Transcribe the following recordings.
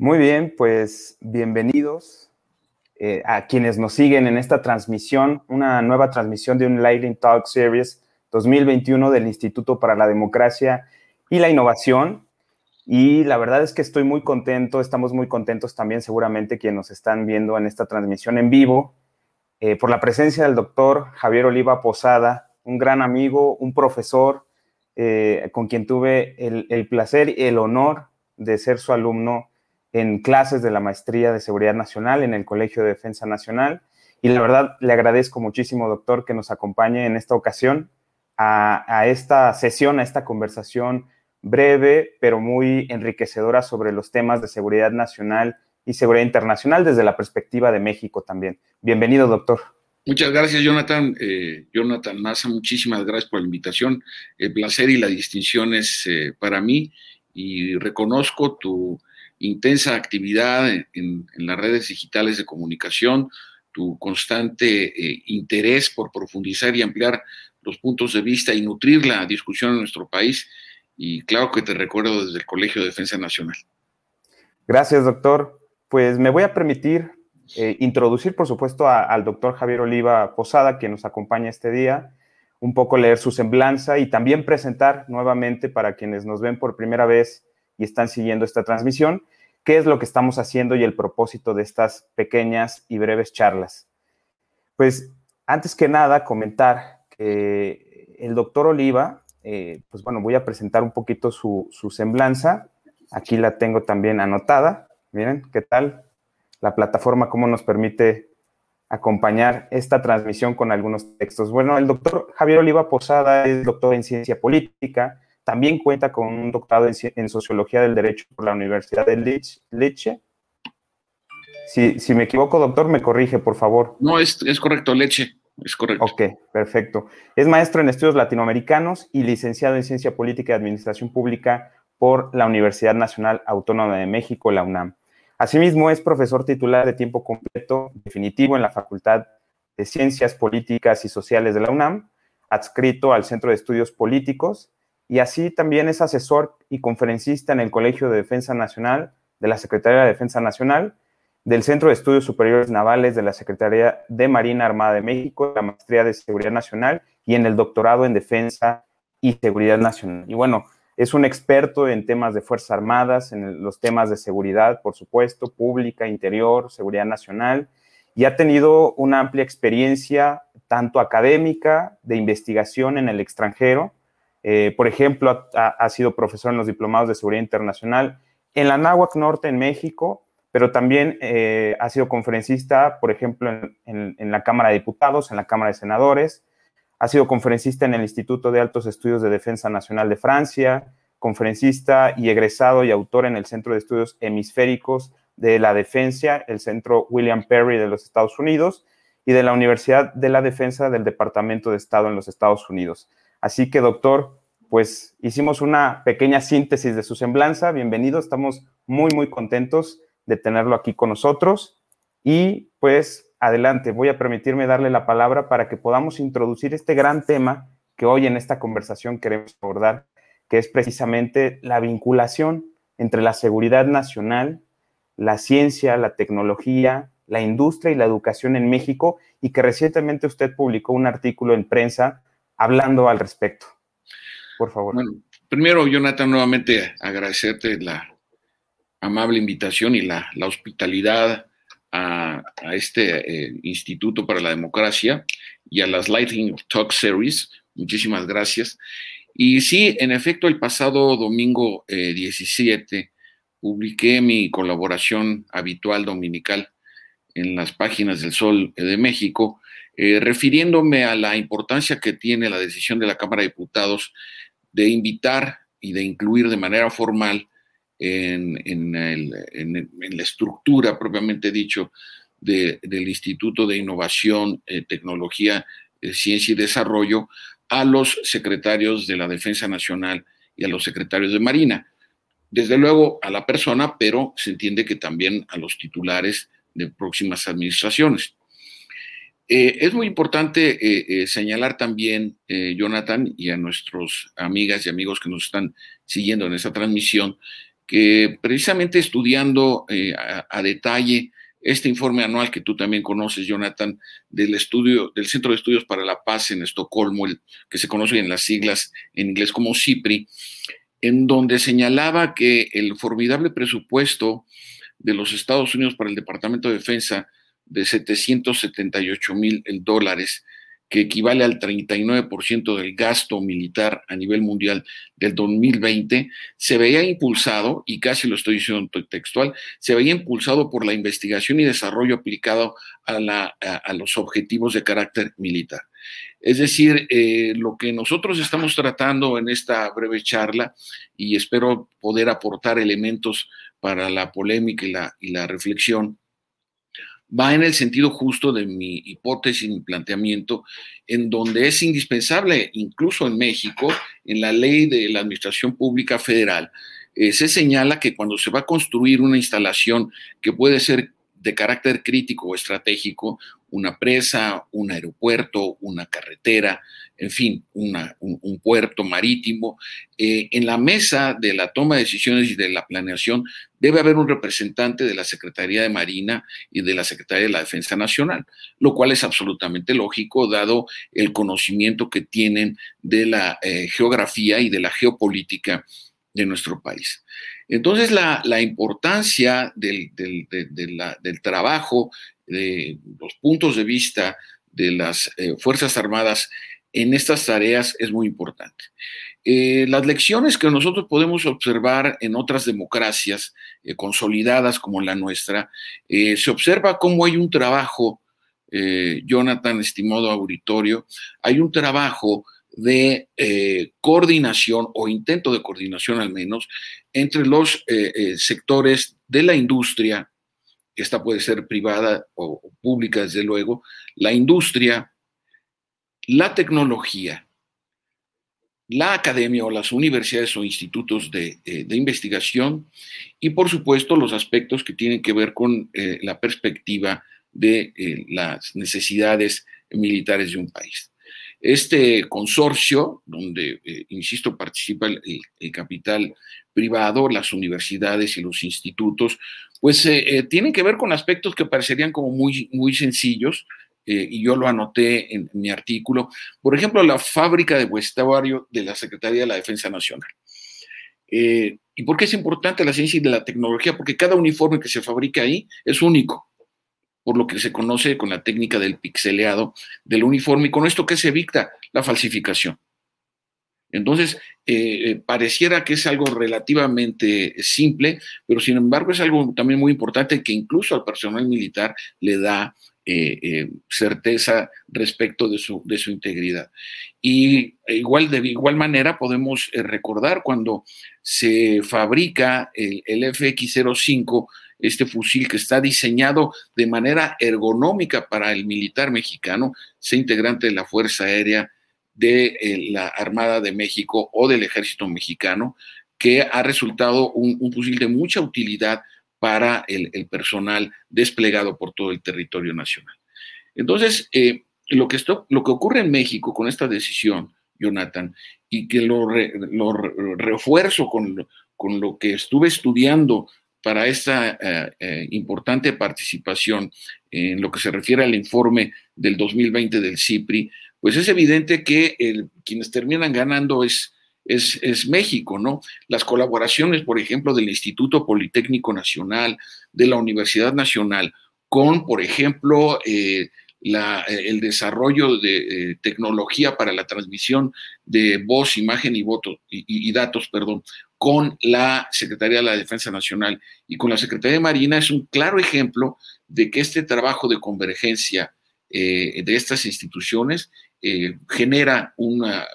Muy bien, pues bienvenidos eh, a quienes nos siguen en esta transmisión, una nueva transmisión de un Lighting Talk Series 2021 del Instituto para la Democracia y la Innovación. Y la verdad es que estoy muy contento, estamos muy contentos también seguramente quienes nos están viendo en esta transmisión en vivo, eh, por la presencia del doctor Javier Oliva Posada, un gran amigo, un profesor eh, con quien tuve el, el placer y el honor de ser su alumno en clases de la Maestría de Seguridad Nacional en el Colegio de Defensa Nacional. Y la verdad le agradezco muchísimo, doctor, que nos acompañe en esta ocasión a, esta sesión, a esta conversación breve, pero muy enriquecedora sobre los temas de seguridad nacional y seguridad internacional desde la perspectiva de México también. Bienvenido, doctor. Muchas gracias, Jonathan. Eh, Jonathan Massa, muchísimas gracias por la invitación. El placer y la distinción es eh, para mí y reconozco tu intensa actividad en, las redes digitales de comunicación, tu constante eh, interés por profundizar y ampliar los puntos de vista y nutrir la discusión en nuestro país. Y claro que te recuerdo desde el Colegio de Defensa Nacional. Gracias, doctor. Pues me voy a permitir eh, introducir, por supuesto, al doctor Javier Oliva Posada, que nos acompaña este día, un poco leer su semblanza y también presentar nuevamente para quienes nos ven por primera vez y están siguiendo esta transmisión, qué es lo que estamos haciendo y el propósito de estas pequeñas y breves charlas. Pues antes que nada, comentar que el doctor Oliva, eh, pues bueno, voy a presentar un poquito su, su semblanza. Aquí la tengo también anotada. Miren, ¿qué tal? La plataforma, cómo nos permite acompañar esta transmisión con algunos textos. Bueno, el doctor Javier Oliva Posada es doctor en ciencia política, también cuenta con un doctorado en, Sociología del Derecho por la Universidad de Leche. Si, me equivoco, doctor, me corrige, por favor. No, es, correcto, Leche. Es correcto. Ok, perfecto. Es maestro en estudios latinoamericanos y licenciado en Ciencia Política y Administración Pública por la Universidad Nacional Autónoma de México, la UNAM. Asimismo, es profesor titular de tiempo completo definitivo en la Facultad de Ciencias Políticas y Sociales de la UNAM, adscrito al Centro de Estudios Políticos y así también es asesor y conferencista en el Colegio de Defensa Nacional de la Secretaría de Defensa Nacional, del Centro de Estudios Superiores Navales de la Secretaría de Marina Armada de México, la Maestría de Seguridad Nacional y en el doctorado en Defensa y Seguridad Nacional. Y bueno, es un experto en temas de Fuerzas Armadas, en los temas de seguridad, por supuesto, pública, interior, seguridad nacional, y ha tenido una amplia experiencia tanto académica, de investigación en el extranjero, eh, por ejemplo, ha, sido profesor en los diplomados de seguridad internacional en la Náhuac Norte, en México, pero también eh, ha sido conferencista, por ejemplo, en, la Cámara de Diputados, en la Cámara de Senadores. Ha sido conferencista en el Instituto de Altos Estudios de Defensa Nacional de Francia, conferencista y egresado y autor en el Centro de Estudios Hemisféricos de la Defensa, el Centro William Perry de los Estados Unidos y de la Universidad de la Defensa del Departamento de Estado en los Estados Unidos. Así que, doctor, pues hicimos una pequeña síntesis de su semblanza. Bienvenido, estamos muy, muy contentos de tenerlo aquí con nosotros. Y pues adelante, voy a permitirme darle la palabra para que podamos introducir este gran tema que hoy en esta conversación queremos abordar, que es precisamente la vinculación entre la seguridad nacional, la ciencia, la tecnología, la industria y la educación en México, y que recientemente usted publicó un artículo en prensa hablando al respecto. Por favor. Bueno, primero, Jonathan, nuevamente agradecerte la amable invitación y la, hospitalidad a, este eh, Instituto para la Democracia y a las Lighting Talk Series. Muchísimas gracias. Y sí, en efecto, el pasado domingo 17 eh, publiqué mi colaboración habitual dominical en las páginas del Sol de México eh, refiriéndome a la importancia que tiene la decisión de la Cámara de Diputados de invitar y de incluir de manera formal en, la estructura propiamente dicho del Instituto de Innovación, eh, Tecnología, eh, Ciencia y Desarrollo a los secretarios de la Defensa Nacional y a los secretarios de Marina. Desde luego a la persona, pero se entiende que también a los titulares de próximas administraciones. Eh, es muy importante eh, eh, señalar también, Jonathan, y a nuestros amigas y amigos que nos están siguiendo en esta transmisión, que precisamente estudiando eh, a, detalle este informe anual que tú también conoces, Jonathan, del estudio del Centro de Estudios para la Paz en Estocolmo, que se conoce en las siglas en inglés como CIPRI, en donde señalaba que el formidable presupuesto de los Estados Unidos para el Departamento de Defensa de 778 mil dólares que equivale al 39% del gasto militar a nivel mundial del 2020, se veía impulsado, y casi lo estoy diciendo textual, se veía impulsado por la investigación y desarrollo aplicado a, la, a, los objetivos de carácter militar. Es decir, eh, lo que nosotros estamos tratando en esta breve charla, y espero poder aportar elementos para la polémica y la, y la reflexión, va en el sentido justo de mi hipótesis, mi planteamiento, en donde es indispensable, incluso en México, en la ley de la Administración Pública Federal, eh, se señala que cuando se va a construir una instalación que puede ser de carácter crítico o estratégico, una presa, un aeropuerto, una carretera, en fin, un, puerto marítimo. Eh, en la mesa de la toma de decisiones y de la planeación debe haber un representante de la Secretaría de Marina y de la Secretaría de la Defensa Nacional, lo cual es absolutamente lógico dado el conocimiento que tienen de la eh, geografía y de la geopolítica de nuestro país. Entonces, la, importancia del, del, trabajo, de los puntos de vista de las eh, Fuerzas Armadas en estas tareas es muy importante. Eh, las lecciones que nosotros podemos observar en otras democracias eh, consolidadas como la nuestra, se observa cómo hay un trabajo, Jonathan, estimado auditorio, hay un trabajo de eh, coordinación o intento de coordinación al menos entre los eh, eh, sectores de la industria, esta puede ser privada o, pública desde luego, la industria, la tecnología, la academia o las universidades o institutos de, de, investigación y por supuesto los aspectos que tienen que ver con la perspectiva de las necesidades militares de un país. Este consorcio, donde, eh, insisto, participa el, capital privado, las universidades y los institutos, pues eh, eh, tienen que ver con aspectos que parecerían como muy, muy sencillos, y yo lo anoté en, mi artículo. Por ejemplo, la fábrica de vestuario de la Secretaría de la Defensa Nacional. ¿Y por qué es importante la ciencia y la tecnología? Porque cada uniforme que se fabrica ahí es único por lo que se conoce con la técnica del pixeleado del uniforme y con esto que se evita la falsificación. Entonces, eh, eh, pareciera que es algo relativamente simple, pero sin embargo es algo también muy importante que incluso al personal militar le da eh, certeza respecto de su, de su integridad. Y igual, de igual manera podemos recordar cuando se fabrica el, el FX05 este fusil que está diseñado de manera ergonómica para el militar mexicano, sea integrante de la Fuerza Aérea de eh, la Armada de México o del Ejército Mexicano, que ha resultado un, fusil de mucha utilidad para el, personal desplegado por todo el territorio nacional. Entonces, eh, lo, que esto, lo que ocurre en México con esta decisión, Jonathan, y que lo, refuerzo con, con lo que estuve estudiando para esta eh, eh, importante participación en lo que se refiere al informe del 2020 del CIPRI, pues es evidente que quienes terminan ganando es, México, ¿no? Las colaboraciones, por ejemplo, del Instituto Politécnico Nacional, de la Universidad Nacional, con, por ejemplo, eh, el desarrollo de tecnología para la transmisión de voz, imagen y, voto, y datos, perdón, con la Secretaría de la Defensa Nacional y con la Secretaría de Marina es un claro ejemplo de que este trabajo de convergencia eh, de estas instituciones eh, genera una,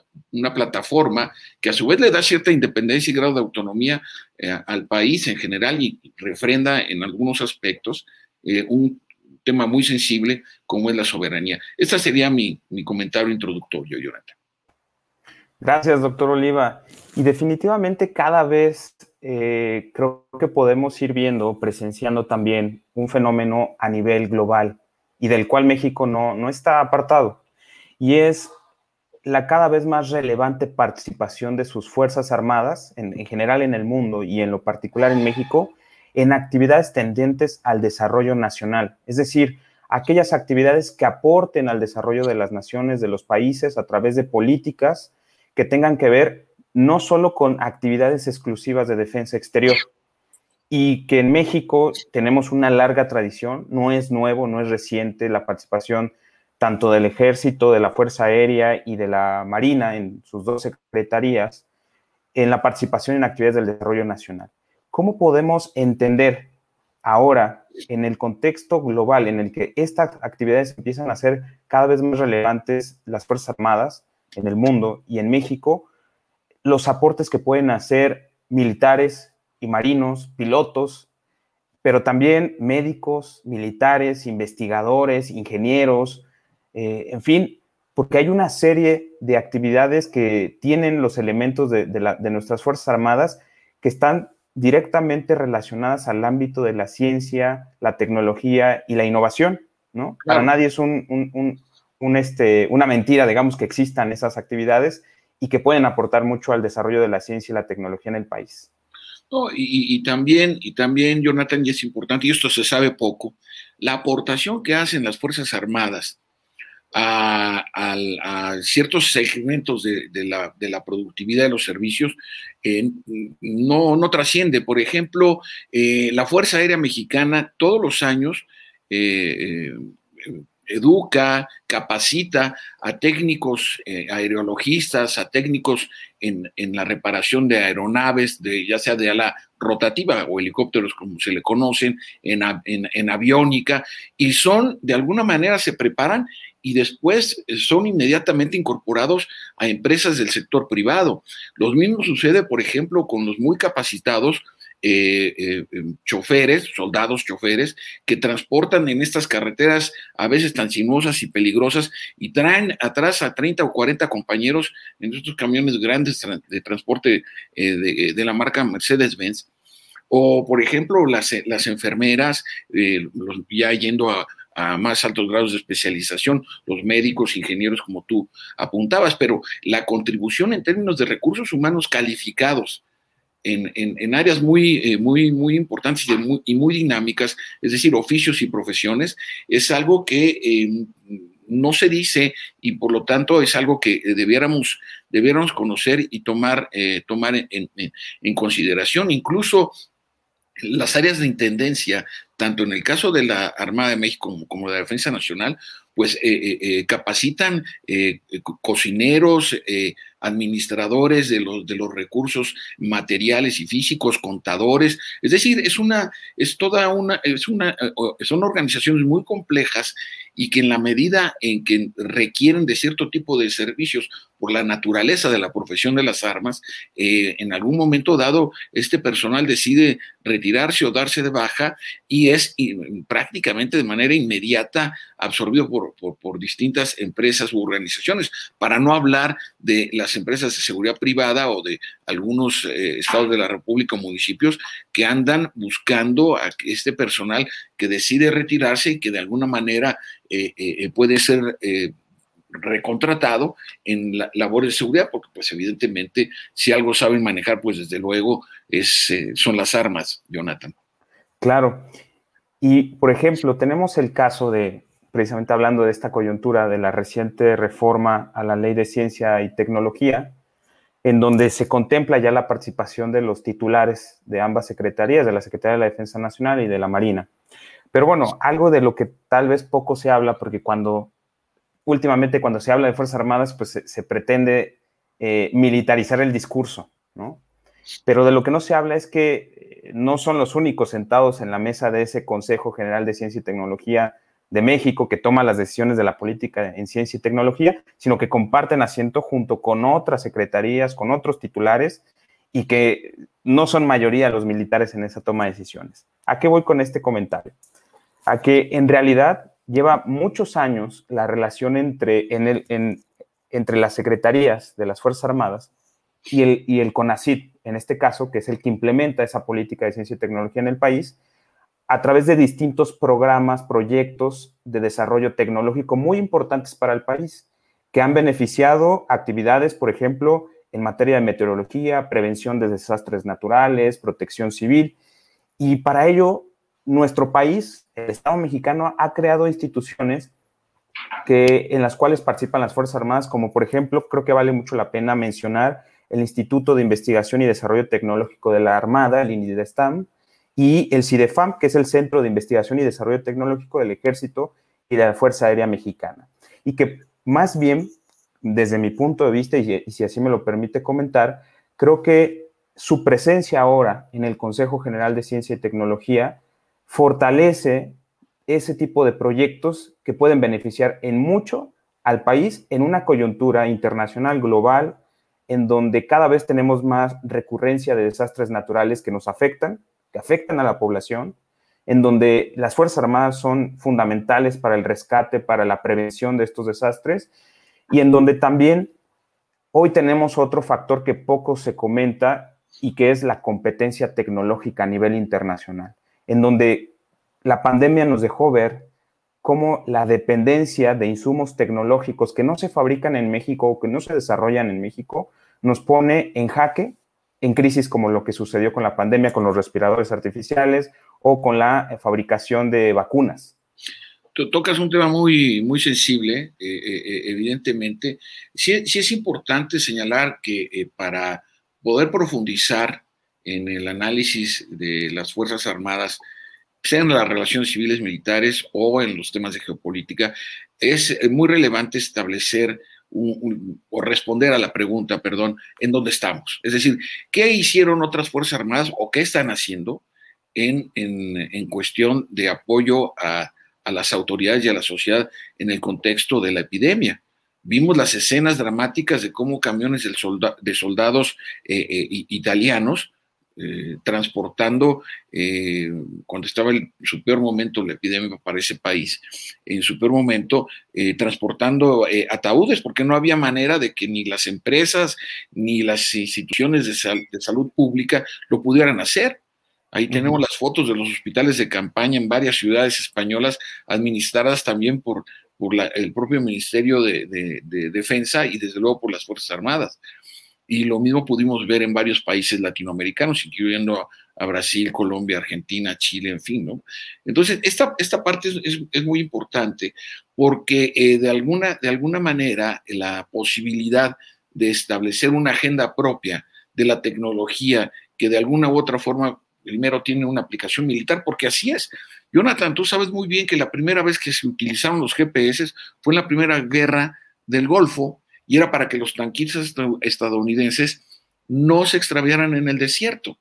plataforma que a su vez le da cierta independencia y grado de autonomía eh, al país en general y refrenda en algunos aspectos un tema muy sensible como es la soberanía. Este sería mi, mi comentario introductorio, Jonathan. Gracias, doctor Oliva. Y definitivamente cada vez eh, creo que podemos ir viendo, presenciando también un fenómeno a nivel global y del cual México no, no está apartado. Y es la cada vez más relevante participación de sus Fuerzas Armadas, en, en, general en el mundo y en lo particular en México, en actividades tendentes al desarrollo nacional, es decir, aquellas actividades que aporten al desarrollo de las naciones, de los países, a través de políticas que tengan que ver no solo con actividades exclusivas de defensa exterior, y que en México tenemos una larga tradición, no es nuevo, no es reciente la participación tanto del ejército, de la Fuerza Aérea y de la Marina en sus dos secretarías, en la participación en actividades del desarrollo nacional. ¿Cómo podemos entender ahora, en el contexto global en el que estas actividades empiezan a ser cada vez más relevantes, las Fuerzas Armadas en el mundo y en México, los aportes que pueden hacer militares, y marinos, pilotos, pero también médicos, militares, investigadores, ingenieros, eh, en fin, porque hay una serie de actividades que tienen los elementos de, nuestras Fuerzas Armadas que están directamente relacionadas al ámbito de la ciencia, la tecnología y la innovación, ¿no? Para nadie es un, este, una mentira, digamos, que existan esas actividades y que pueden aportar mucho al desarrollo de la ciencia y la tecnología en el país y, también, y también, Jonathan, y es importante, y esto se sabe poco, la aportación que hacen las Fuerzas Armadas a, ciertos segmentos de, la, productividad de los servicios eh, no, no, trasciende. Por ejemplo, eh, la Fuerza Aérea Mexicana todos los años eh, educa, capacita a técnicos eh, aerologistas, a técnicos en, la reparación de aeronaves, de, ya sea de ala rotativa o helicópteros como se le conocen, en, en, aviónica, y son, de alguna manera, se preparan y después son inmediatamente incorporados a empresas del sector privado. Lo mismo sucede, por ejemplo, con los muy capacitados eh, eh, em, choferes, soldados choferes, que transportan en estas carreteras a veces tan sinuosas y peligrosas y traen atrás a 30 o 40 compañeros en estos camiones grandes de transporte eh, de, la marca Mercedes-Benz. O, por ejemplo, las, las enfermeras, ya yendo a más altos grados de especialización, los médicos, ingenieros, como tú apuntabas, pero la contribución en términos de recursos humanos calificados en, áreas muy, eh, muy, muy importantes y muy, dinámicas, es decir, oficios y profesiones, es algo que eh, no se dice y por lo tanto es algo que debiéramos, debiéramos conocer y tomar, eh, tomar en, consideración. Incluso las áreas de intendencia, tanto en el caso de la Armada de México como, como de la Defensa Nacional, pues capacitan cocineros, administradores de los, de los recursos materiales y físicos, contadores, es decir, es una, es toda una, es una, son organizaciones muy complejas y que en la medida en que requieren de cierto tipo de servicios por la naturaleza de la profesión de las armas, eh, en algún momento dado este personal decide retirarse o darse de baja y es prácticamente de manera inmediata absorbido por, por, distintas empresas u organizaciones, para no hablar de las empresas de seguridad privada o de algunos eh, estados de la República o municipios que andan buscando a este personal que decide retirarse y que de alguna manera eh, eh, puede ser recontratado en la labor de seguridad, porque pues evidentemente si algo saben manejar, pues desde luego es, son las armas, Jonathan. Claro. Y, por ejemplo, tenemos el caso de, precisamente hablando de esta coyuntura de la reciente reforma a la ley de ciencia y tecnología, en donde se contempla ya la participación de los titulares de ambas secretarías, de la Secretaría de la Defensa Nacional y de la Marina. Pero bueno, algo de lo que tal vez poco se habla, porque cuando últimamente cuando se habla de Fuerzas Armadas, pues se, pretende eh, militarizar el discurso, ¿no? Pero de lo que no se habla es que eh, no son los únicos sentados en la mesa de ese Consejo General de Ciencia y Tecnología de México que toma las decisiones de la política en ciencia y tecnología, sino que comparten asiento junto con otras secretarías, con otros titulares y que no son mayoría los militares en esa toma de decisiones. ¿A qué voy con este comentario? A que en realidad lleva muchos años la relación entre, entre las secretarías de las Fuerzas Armadas y el, y el CONACID, en este caso, que es el que implementa esa política de ciencia y tecnología en el país, a través de distintos programas, proyectos de desarrollo tecnológico muy importantes para el país. que han beneficiado actividades, por ejemplo, en materia de meteorología, prevención de desastres naturales, protección civil. Y para ello, nuestro país, el Estado mexicano, ha creado instituciones que, en las cuales participan las Fuerzas Armadas, como por ejemplo, creo que vale mucho la pena mencionar el Instituto de Investigación y Desarrollo Tecnológico de la Armada, el INIDESTAM, y el CIDEFAM, que es el Centro de Investigación y Desarrollo Tecnológico del Ejército y de la Fuerza Aérea Mexicana. Y que más bien, desde mi punto de vista, y si así me lo permite comentar, creo que su presencia ahora en el Consejo General de Ciencia y Tecnología fortalece ese tipo de proyectos que pueden beneficiar en mucho al país en una coyuntura internacional global en donde cada vez tenemos más recurrencia de desastres naturales que nos afectan, que afectan a la población, en donde las Fuerzas Armadas son fundamentales para el rescate, para la prevención de estos desastres, y en donde también hoy tenemos otro factor que poco se comenta y que es la competencia tecnológica a nivel internacional, en donde la pandemia nos dejó ver cómo la dependencia de insumos tecnológicos que no se fabrican en México o que no se desarrollan en México nos pone en jaque en crisis como lo que sucedió con la pandemia, con los respiradores artificiales o con la eh, fabricación de vacunas. Tocas un tema muy, muy sensible, eh, eh, evidentemente. Sí, sí, es importante señalar que para poder profundizar en el análisis de las Fuerzas Armadas, sean las relaciones civiles militares o en los temas de geopolítica, es muy relevante establecer o responder a la pregunta, perdón, en dónde estamos. Es decir, ¿qué hicieron otras Fuerzas Armadas o qué están haciendo en, en, cuestión de apoyo a, a, las autoridades y a la sociedad en el contexto de la epidemia? Vimos las escenas dramáticas de cómo camiones de, soldados eh, eh, italianos eh, transportando, eh, cuando estaba en su peor momento la epidemia para ese país, en su peor momento, eh, transportando ataúdes, porque no había manera de que ni las empresas ni las instituciones de, de salud pública lo pudieran hacer. Ahí tenemos las fotos de los hospitales de campaña en varias ciudades españolas, administradas también por, por el propio Ministerio de, de Defensa y desde luego por las Fuerzas Armadas y lo mismo pudimos ver en varios países latinoamericanos, incluyendo a, Brasil, Colombia, Argentina, Chile, en fin, ¿no? Entonces, esta, esta parte es, muy importante porque eh, de, alguna, de alguna manera la posibilidad de establecer una agenda propia de la tecnología que de alguna u otra forma primero tiene una aplicación militar, porque así es. Jonathan, tú sabes muy bien que la primera vez que se utilizaron los GPS fue en la primera guerra del Golfo, y era para que los tanquistas estadounidenses no se extraviaran en el desierto.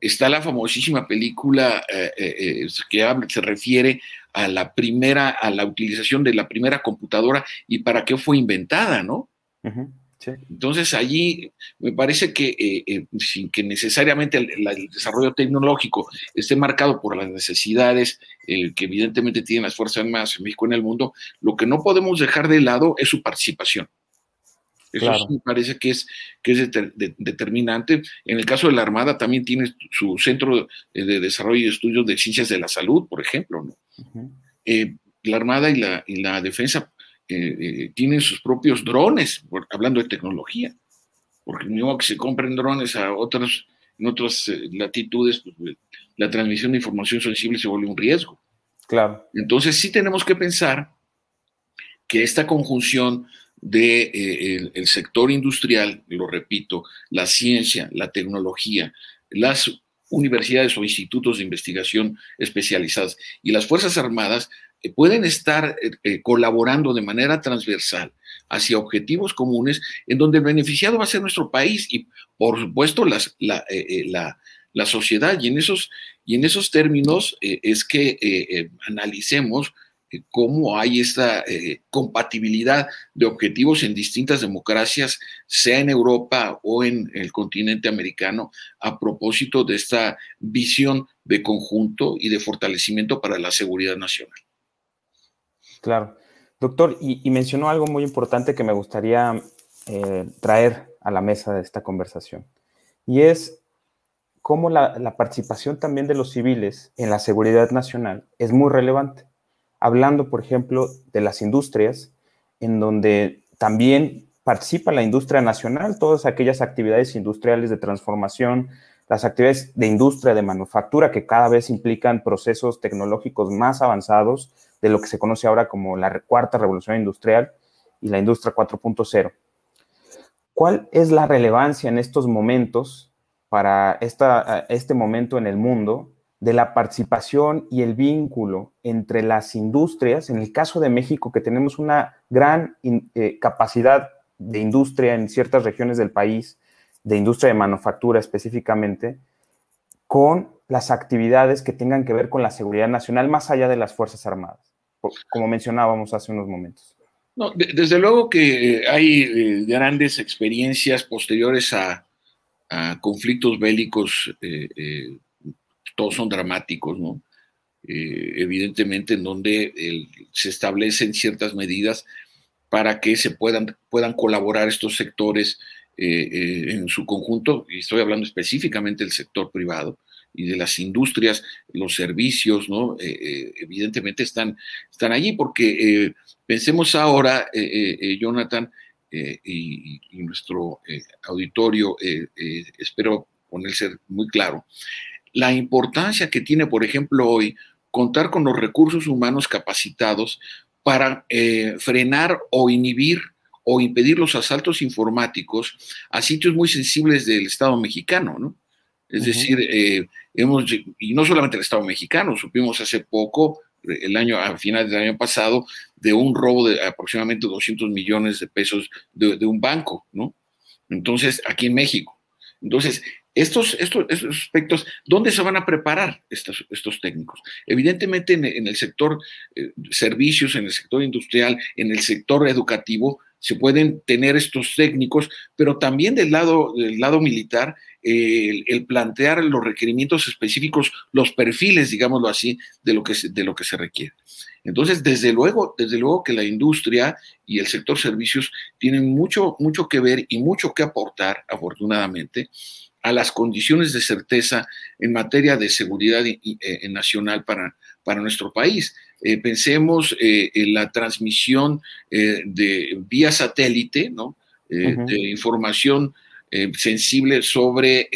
Está la famosísima película eh, eh, eh, que se refiere a la primera, a la utilización de la primera computadora y para qué fue inventada, ¿no? Entonces allí me parece que sin que necesariamente el, desarrollo tecnológico esté marcado por las necesidades que evidentemente tienen las Fuerzas Armadas en México en el mundo, lo que no podemos dejar de lado es su participación. Eso me parece que es, que es determinante. En el caso de la Armada también tiene su centro de desarrollo y estudios de ciencias de la salud, por ejemplo. ¿no? Eh, la Armada y la, y la Defensa eh, eh, tienen sus propios drones, hablando de tecnología, porque no que se compren drones a otras, en otras latitudes, pues, la transmisión de información sensible se vuelve un riesgo. Claro. Entonces sí tenemos que pensar que esta conjunción de eh, el, sector industrial, lo repito, la ciencia, la tecnología, las universidades o institutos de investigación especializadas y las Fuerzas Armadas eh, pueden estar eh, colaborando de manera transversal hacia objetivos comunes en donde el beneficiado va a ser nuestro país y, por supuesto, las, la, la sociedad. Y en esos, y en esos términos eh, es que eh, eh, analicemos cómo hay esta compatibilidad de objetivos en distintas democracias, sea en Europa o en el continente americano, a propósito de esta visión de conjunto y de fortalecimiento para la seguridad nacional. Claro. Doctor, y, mencionó algo muy importante que me gustaría traer a la mesa de esta conversación, y es cómo la, participación también de los civiles en la seguridad nacional es muy relevante. Hablando, por ejemplo, de las industrias, en donde también participa la industria nacional, todas aquellas actividades industriales de transformación, las actividades de industria, de manufactura, que cada vez implican procesos tecnológicos más avanzados de lo que se conoce ahora como la cuarta revolución industrial y la industria 4.0. ¿Cuál es la relevancia en estos momentos para esta, este momento en el mundo de la participación y el vínculo entre las industrias? En el caso de México, que tenemos una gran eh, capacidad de industria en ciertas regiones del país, de industria de manufactura específicamente, con las actividades que tengan que ver con la seguridad nacional más allá de las Fuerzas Armadas, como mencionábamos hace unos momentos. No, desde luego que eh, hay eh, grandes experiencias posteriores a, conflictos bélicos, eh, todos son dramáticos, ¿no? evidentemente en donde se establecen ciertas medidas para que se puedan, puedan colaborar estos sectores eh, eh, en su conjunto, y estoy hablando específicamente del sector privado y de las industrias, los servicios, ¿no? Eh, evidentemente están, están allí porque pensemos ahora, Jonathan, y, y, nuestro auditorio, espero ponerse muy claro, la importancia que tiene, por ejemplo, hoy contar con los recursos humanos capacitados para frenar o inhibir o impedir los asaltos informáticos a sitios muy sensibles del Estado mexicano, ¿no? Es decir, eh, hemos, y no solamente el Estado mexicano, supimos hace poco, el año, a finales del año pasado, de un robo de aproximadamente 200 millones de pesos de, un banco, ¿no? Entonces, aquí en México. Entonces, estos, estos, aspectos, ¿dónde se van a preparar estos, estos técnicos? Evidentemente en, el sector eh, servicios, en el sector industrial, en el sector educativo, se pueden tener estos técnicos, pero también del lado, del lado militar, el, plantear los requerimientos específicos, los perfiles, digámoslo así, de lo que se, de lo que se requiere. Entonces, desde luego, desde luego que la industria y el sector servicios tienen mucho, mucho que ver y mucho que aportar, afortunadamente, a las condiciones de certeza en materia de seguridad eh, nacional para, para nuestro país. Eh, pensemos eh, en la transmisión eh, de vía satélite, ¿no? de información sensible sobre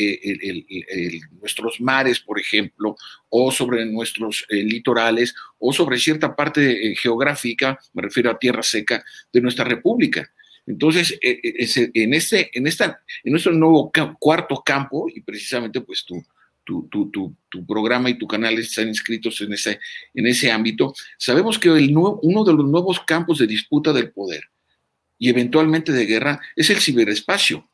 nuestros mares, por ejemplo, o sobre nuestros litorales, o sobre cierta parte geográfica, me refiero a tierra seca, de nuestra república. Entonces, en, este, en, esta, en nuestro nuevo cuarto campo, y precisamente pues tú, tu, tu, tu, programa y tu canal están inscritos en ese, en ese ámbito, sabemos que el uno de los nuevos campos de disputa del poder y eventualmente de guerra es el ciberespacio,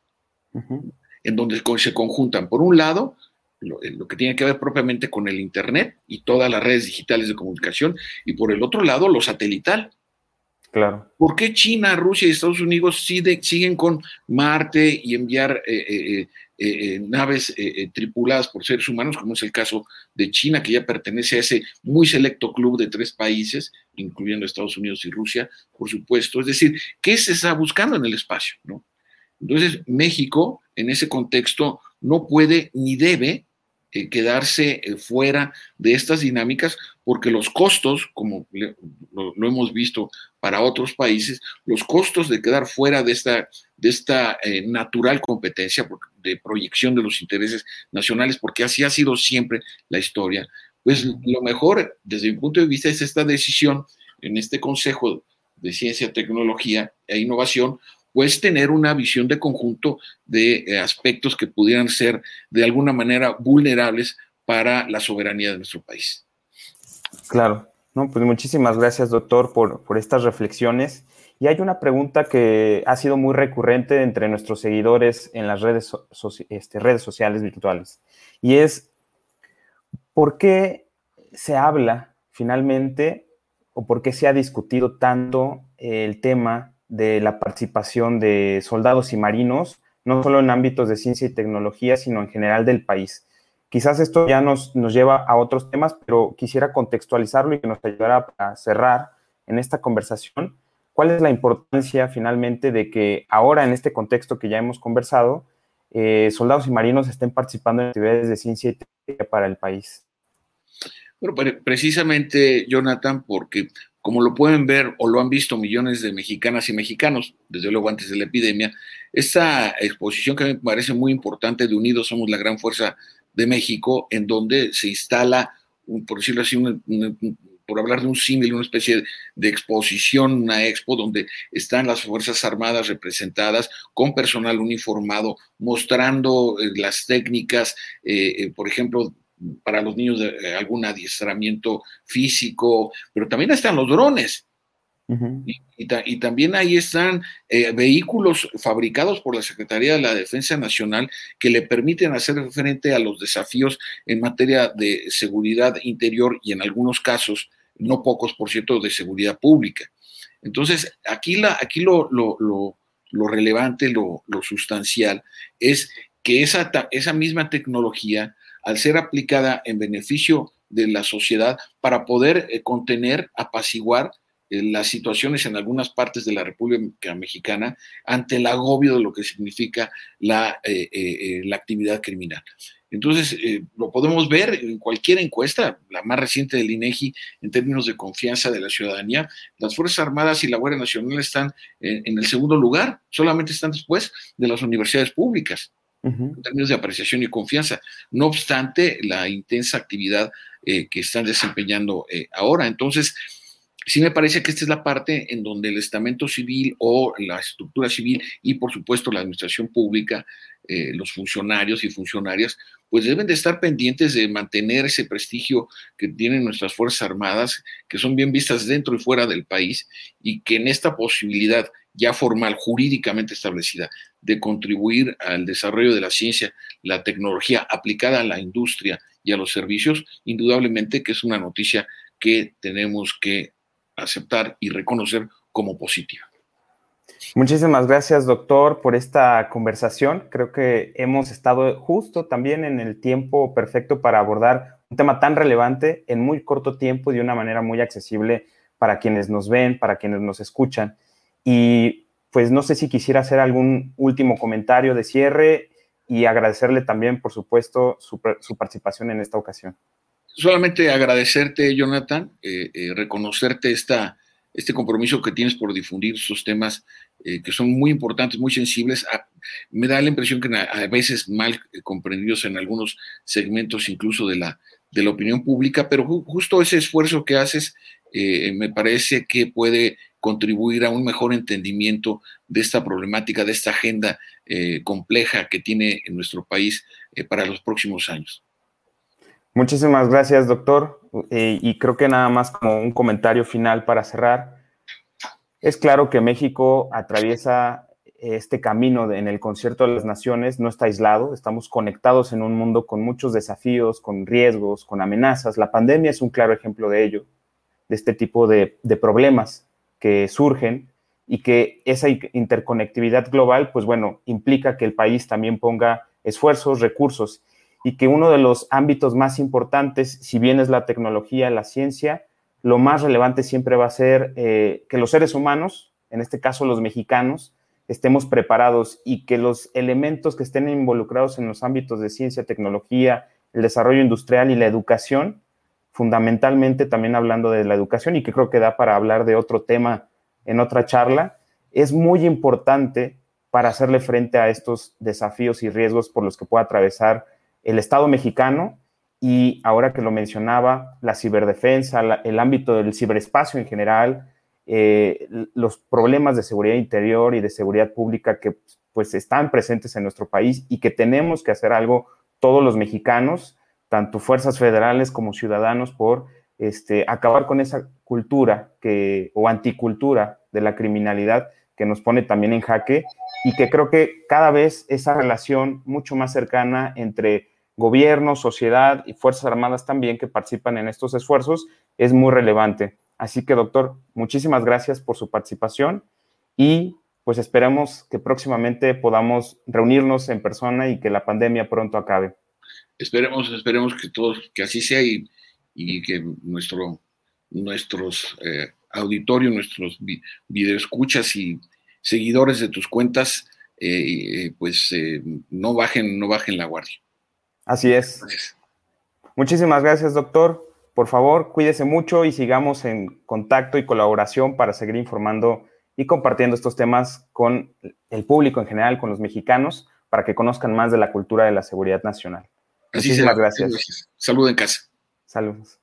en donde se conjuntan, por un lado, lo, lo, que tiene que ver propiamente con el Internet y todas las redes digitales de comunicación, y por el otro lado, lo satelital. Claro. ¿Por qué China, Rusia y Estados Unidos siguen con Marte y enviar eh, eh, eh, naves tripuladas por seres humanos, como es el caso de China, que ya pertenece a ese muy selecto club de tres países, incluyendo Estados Unidos y Rusia, por supuesto? Es decir, ¿qué se está buscando en el espacio? ¿no? Entonces, México, en ese contexto, no puede ni debe quedarse fuera de estas dinámicas porque los costos, como lo, hemos visto para otros países, los costos de quedar fuera de esta, de esta eh, natural competencia de proyección de los intereses nacionales, porque así ha sido siempre la historia, pues lo mejor desde mi punto de vista es esta decisión en este Consejo de Ciencia, Tecnología e Innovación, pues tener una visión de conjunto de eh, aspectos que pudieran ser de alguna manera vulnerables para la soberanía de nuestro país. Claro, no, pues muchísimas gracias, doctor, por, estas reflexiones. Y hay una pregunta que ha sido muy recurrente entre nuestros seguidores en las redes, este, redes sociales virtuales. Y es, ¿por qué se habla finalmente o por qué se ha discutido tanto el tema de la participación de soldados y marinos, no solo en ámbitos de ciencia y tecnología, sino en general del país? Quizás esto ya nos, nos lleva a otros temas, pero quisiera contextualizarlo y que nos ayudara a cerrar en esta conversación. ¿Cuál es la importancia finalmente de que ahora en este contexto que ya hemos conversado, eh, soldados y marinos estén participando en actividades de ciencia y tecnología para el país? Bueno, precisamente, Jonathan, porque como lo pueden ver o lo han visto millones de mexicanas y mexicanos, desde luego antes de la epidemia, esta exposición que me parece muy importante de Unidos Somos la Gran Fuerza de México, en donde se instala, por decirlo así, por hablar de un símil, una especie de exposición, una expo donde están las Fuerzas Armadas representadas con personal uniformado, mostrando eh, las técnicas, eh, eh, por ejemplo, para los niños de algún adiestramiento físico, pero también están los drones. Y, también ahí están vehículos fabricados por la Secretaría de la Defensa Nacional que le permiten hacer frente a los desafíos en materia de seguridad interior y en algunos casos no pocos, por cierto, de seguridad pública. Entonces, aquí, la, aquí lo, relevante, lo, sustancial, es que esa, esa misma tecnología, al ser aplicada en beneficio de la sociedad para poder eh, contener, apaciguar eh, las situaciones en algunas partes de la República Mexicana ante el agobio de lo que significa la, eh, la actividad criminal. Entonces, eh, lo podemos ver en cualquier encuesta, la más reciente del INEGI, en términos de confianza de la ciudadanía. Las Fuerzas Armadas y la Guardia Nacional están en, el segundo lugar, solamente están después de las universidades públicas, en términos de apreciación y confianza. No obstante, la intensa actividad eh, que están desempeñando eh, ahora. Entonces, sí me parece que esta es la parte en donde el estamento civil o la estructura civil y por supuesto la administración pública, los funcionarios y funcionarias, pues deben de estar pendientes de mantener ese prestigio que tienen nuestras Fuerzas Armadas, que son bien vistas dentro y fuera del país, y que en esta posibilidad ya formal, jurídicamente establecida, de contribuir al desarrollo de la ciencia, la tecnología aplicada a la industria y a los servicios, indudablemente que es una noticia que tenemos que aceptar y reconocer como positiva. Muchísimas gracias, doctor, por esta conversación. Creo que hemos estado justo también en el tiempo perfecto para abordar un tema tan relevante en muy corto tiempo y de una manera muy accesible para quienes nos ven, para quienes nos escuchan. Y pues no sé si quisiera hacer algún último comentario de cierre y agradecerle también, por supuesto, su, participación en esta ocasión. Solamente agradecerte, Jonathan, eh, eh, reconocerte esta este compromiso que tienes por difundir estos temas eh, que son muy importantes, muy sensibles. Ah, me da la impresión que a, veces mal comprendidos en algunos segmentos incluso de la, de la opinión pública, pero justo ese esfuerzo que haces me parece que puede contribuir a un mejor entendimiento de esta problemática, de esta agenda compleja que tiene en nuestro país para los próximos años. Muchísimas gracias, doctor. Eh, y creo que nada más como un comentario final para cerrar. Es claro que México atraviesa este camino en el concierto de las naciones, no está aislado, estamos conectados en un mundo con muchos desafíos, con riesgos, con amenazas. La pandemia es un claro ejemplo de ello, de este tipo de, de problemas que surgen y que esa interconectividad global, pues bueno, implica que el país también ponga esfuerzos, recursos y que uno de los ámbitos más importantes, si bien es la tecnología, la ciencia, lo más relevante siempre va a ser eh, que los seres humanos, en este caso los mexicanos, estemos preparados y que los elementos que estén involucrados en los ámbitos de ciencia, tecnología, el desarrollo industrial y la educación, fundamentalmente también hablando de la educación y que creo que da para hablar de otro tema en otra charla, es muy importante para hacerle frente a estos desafíos y riesgos por los que pueda atravesar el Estado mexicano y ahora que lo mencionaba, la ciberdefensa, el ámbito del ciberespacio en general, eh, los problemas de seguridad interior y de seguridad pública que pues están presentes en nuestro país y que tenemos que hacer algo todos los mexicanos, tanto fuerzas federales como ciudadanos, por este, acabar con esa cultura que, o anticultura de la criminalidad que nos pone también en jaque y que creo que cada vez esa relación mucho más cercana entre gobierno, sociedad y Fuerzas Armadas también que participan en estos esfuerzos es muy relevante. Así que, doctor, muchísimas gracias por su participación y pues esperemos que próximamente podamos reunirnos en persona y que la pandemia pronto acabe. Esperemos, esperemos que todos, que así sea y, y que nuestro, nuestros eh, auditorios, nuestros videoescuchas y seguidores de tus cuentas, eh, eh, pues no bajen, no bajen la guardia. Así es. Muchísimas gracias, doctor. por favor, cuídese mucho y sigamos en contacto y colaboración para seguir informando y compartiendo estos temas con el público en general, con los mexicanos, para que conozcan más de la cultura de la seguridad nacional. Muchísimas gracias. Salud en casa. Saludos.